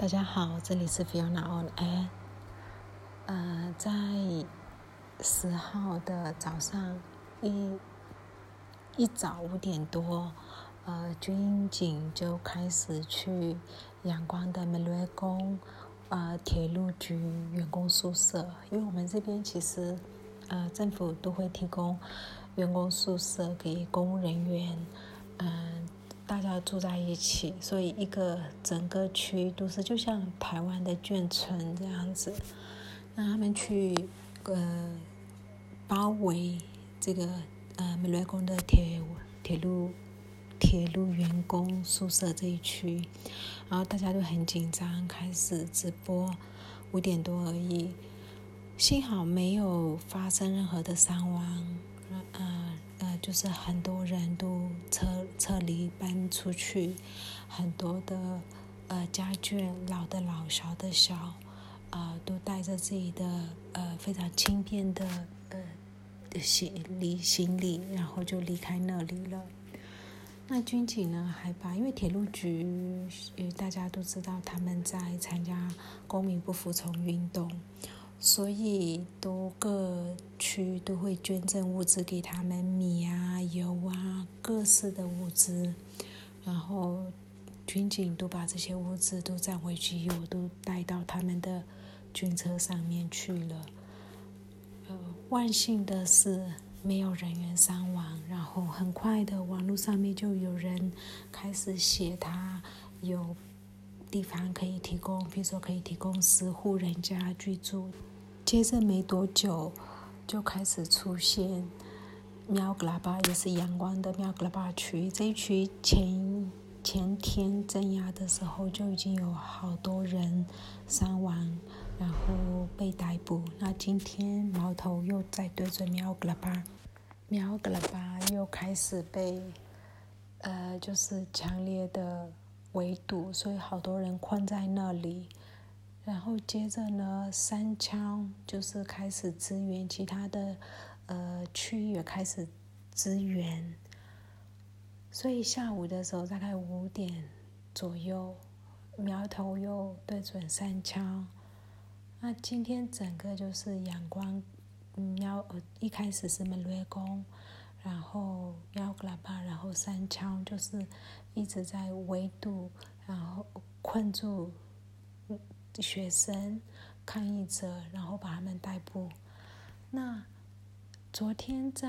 大家好，这里是 Fiona on Air。呃，在十号的早上一一早五点多，呃，军警就开始去阳光的美瑞宫呃铁路局员工宿舍，因为我们这边其实呃政府都会提供员工宿舍给公务人员，嗯。大家住在一起，所以一个整个区都是就像台湾的眷村这样子。那他们去呃包围这个呃美瑞宫的铁铁路铁路员工宿舍这一区，然后大家都很紧张，开始直播。五点多而已，幸好没有发生任何的伤亡。嗯。就是很多人都撤离搬出去，很多的呃家眷，老的老，小的小，呃，都带着自己的呃非常轻便的呃行李行李，然后就离开那里了。那军警呢，还把因为铁路局，大家都知道他们在参加公民不服从运动。所以，都各区都会捐赠物资给他们，米啊、油啊，各式的物资。然后，军警都把这些物资都占回去，油都带到他们的军车上面去了。呃，万幸的是没有人员伤亡。然后，很快的，网络上面就有人开始写他有地方可以提供，比如说可以提供十户人家居住。接着没多久，就开始出现喵格拉巴，也是阳光的喵格拉巴区。这一区前前天镇压的时候，就已经有好多人伤亡，然后被逮捕。那今天矛头又在对准喵格拉巴，喵格拉巴又开始被呃，就是强烈的围堵，所以好多人困在那里。然后接着呢，三枪就是开始支援其他的，呃，区域也开始支援。所以下午的时候，大概五点左右，苗头又对准三枪。那今天整个就是阳光，苗一开始是门瑞宫，然后苗格拉巴，然后三枪就是一直在围堵，然后困住。学生、抗议者，然后把他们逮捕。那昨天在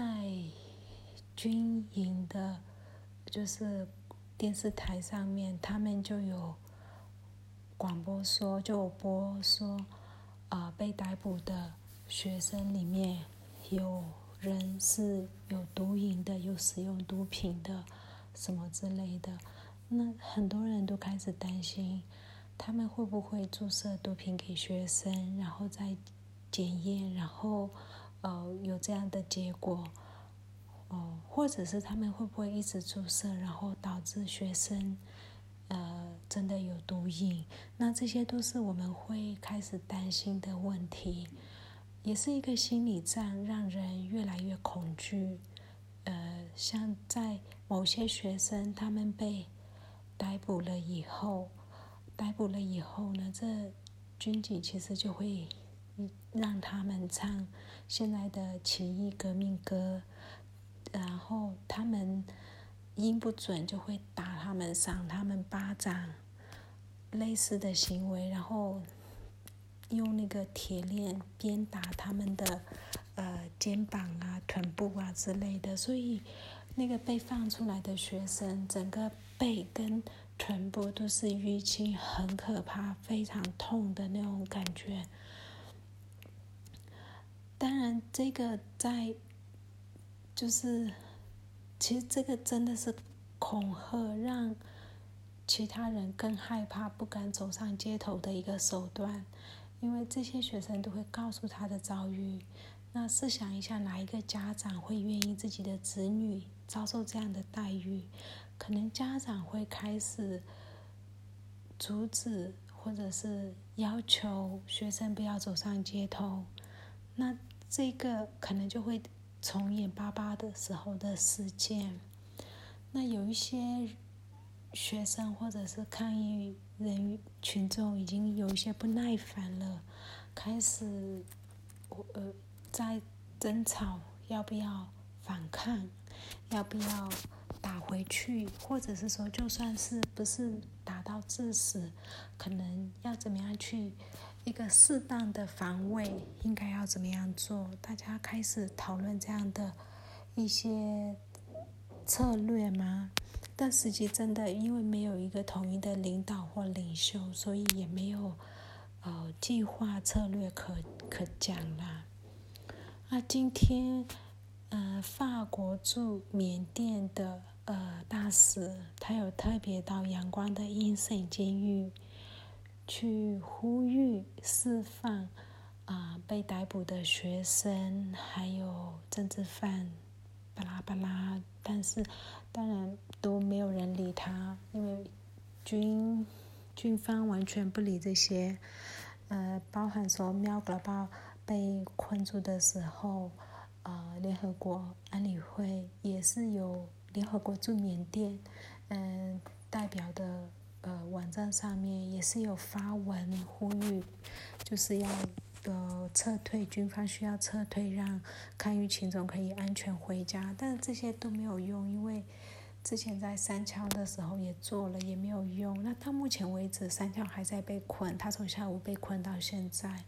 军营的，就是电视台上面，他们就有广播说，就播说，啊，被逮捕的学生里面有人是有毒瘾的，有使用毒品的，什么之类的。那很多人都开始担心。他们会不会注射毒品给学生，然后再检验，然后呃有这样的结果？哦，或者是他们会不会一直注射，然后导致学生呃真的有毒瘾？那这些都是我们会开始担心的问题，也是一个心理战，让人越来越恐惧。呃，像在某些学生他们被逮捕了以后。逮捕了以后呢，这军警其实就会让他们唱现在的起义革命歌，然后他们音不准就会打他们、赏他们巴掌，类似的行为，然后用那个铁链鞭打他们的呃肩膀啊、臀部啊之类的，所以那个被放出来的学生整个背跟。全部都是淤青，很可怕，非常痛的那种感觉。当然，这个在就是，其实这个真的是恐吓，让其他人更害怕，不敢走上街头的一个手段。因为这些学生都会告诉他的遭遇。那试想一下，哪一个家长会愿意自己的子女遭受这样的待遇？可能家长会开始阻止，或者是要求学生不要走上街头。那这个可能就会重演八八的时候的事件。那有一些学生或者是抗议人群众已经有一些不耐烦了，开始呃在争吵要不要反抗，要不要打回去，或者是说就算是不是打到致死，可能要怎么样去一个适当的防卫，应该要怎么样做？大家开始讨论这样的一些策略吗？但实际真的，因为没有一个统一的领导或领袖，所以也没有呃计划策略可可讲啦。那今天，呃，法国驻缅甸的呃大使，他有特别到阳光的阴森监狱去呼吁释放啊被逮捕的学生，还有政治犯。巴拉巴拉，但是当然都没有人理他，因为军军方完全不理这些。呃，包含说喵格巴被困住的时候，呃，联合国安理会也是有联合国驻缅甸嗯代表的呃网站上面也是有发文呼吁，就是要。的撤退，军方需要撤退，让抗议群众可以安全回家，但是这些都没有用，因为之前在三桥的时候也做了，也没有用。那到目前为止，三桥还在被困，他从下午被困到现在。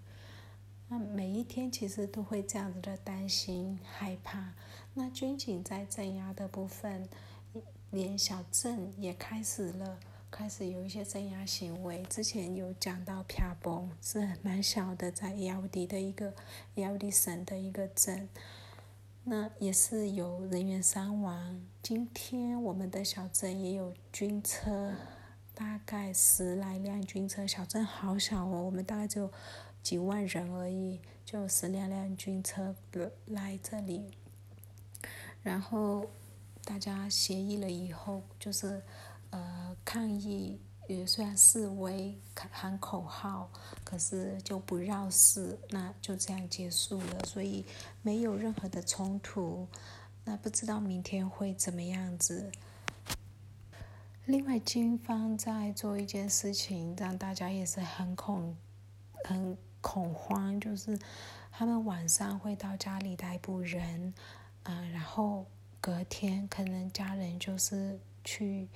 那每一天其实都会这样子的担心、害怕。那军警在镇压的部分，连小镇也开始了。开始有一些镇压行为，之前有讲到皮崩是蛮小的，在 L D 的一个 L D 省的一个镇，那也是有人员伤亡。今天我们的小镇也有军车，大概十来辆军车，小镇好小哦，我们大概就几万人而已，就十两辆军车来这里，然后大家协议了以后就是。呃，抗议也虽然示威喊口号，可是就不绕事，那就这样结束了，所以没有任何的冲突。那不知道明天会怎么样子。另外，军方在做一件事情，让大家也是很恐、很恐慌，就是他们晚上会到家里逮捕人，嗯，然后隔天可能家人就是去。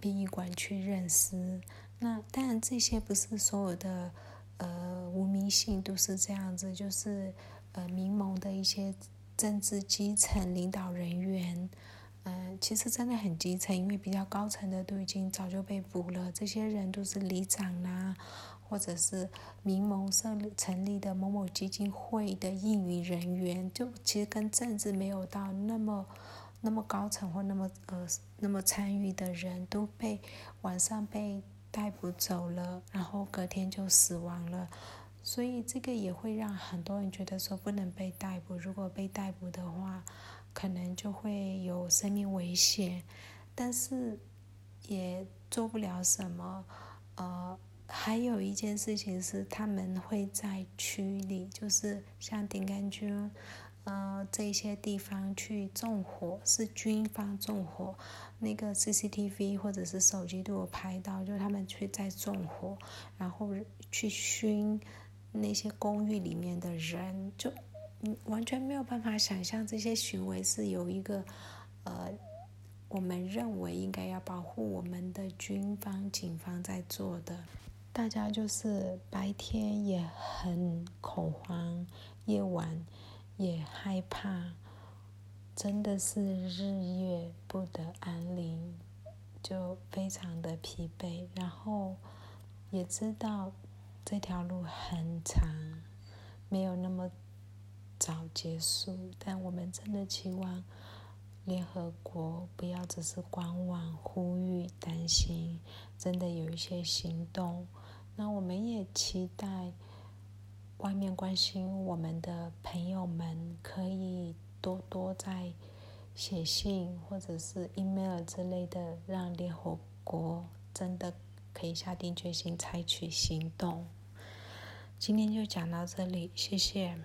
殡仪馆去认尸，那当然这些不是所有的呃无名姓都是这样子，就是呃民盟的一些政治基层领导人员，嗯，其实真的很基层，因为比较高层的都已经早就被捕了，这些人都是里长啦，或者是民盟设成立的某某基金会的应允人员，就其实跟政治没有到那么。那么高层或那么呃那么参与的人都被晚上被逮捕走了，然后隔天就死亡了，所以这个也会让很多人觉得说不能被逮捕，如果被逮捕的话，可能就会有生命危险，但是也做不了什么。呃，还有一件事情是他们会在区里，就是像顶干军。呃，这些地方去纵火是军方纵火，那个 CCTV 或者是手机都有拍到，就他们去在纵火，然后去熏那些公寓里面的人，就完全没有办法想象这些行为是有一个呃，我们认为应该要保护我们的军方警方在做的，大家就是白天也很恐慌，夜晚。也害怕，真的是日夜不得安宁，就非常的疲惫。然后也知道这条路很长，没有那么早结束。但我们真的期望联合国不要只是观望、呼吁、担心，真的有一些行动。那我们也期待。外面关心我们的朋友们，可以多多在写信或者是 email 之类的，让联合国真的可以下定决心采取行动。今天就讲到这里，谢谢。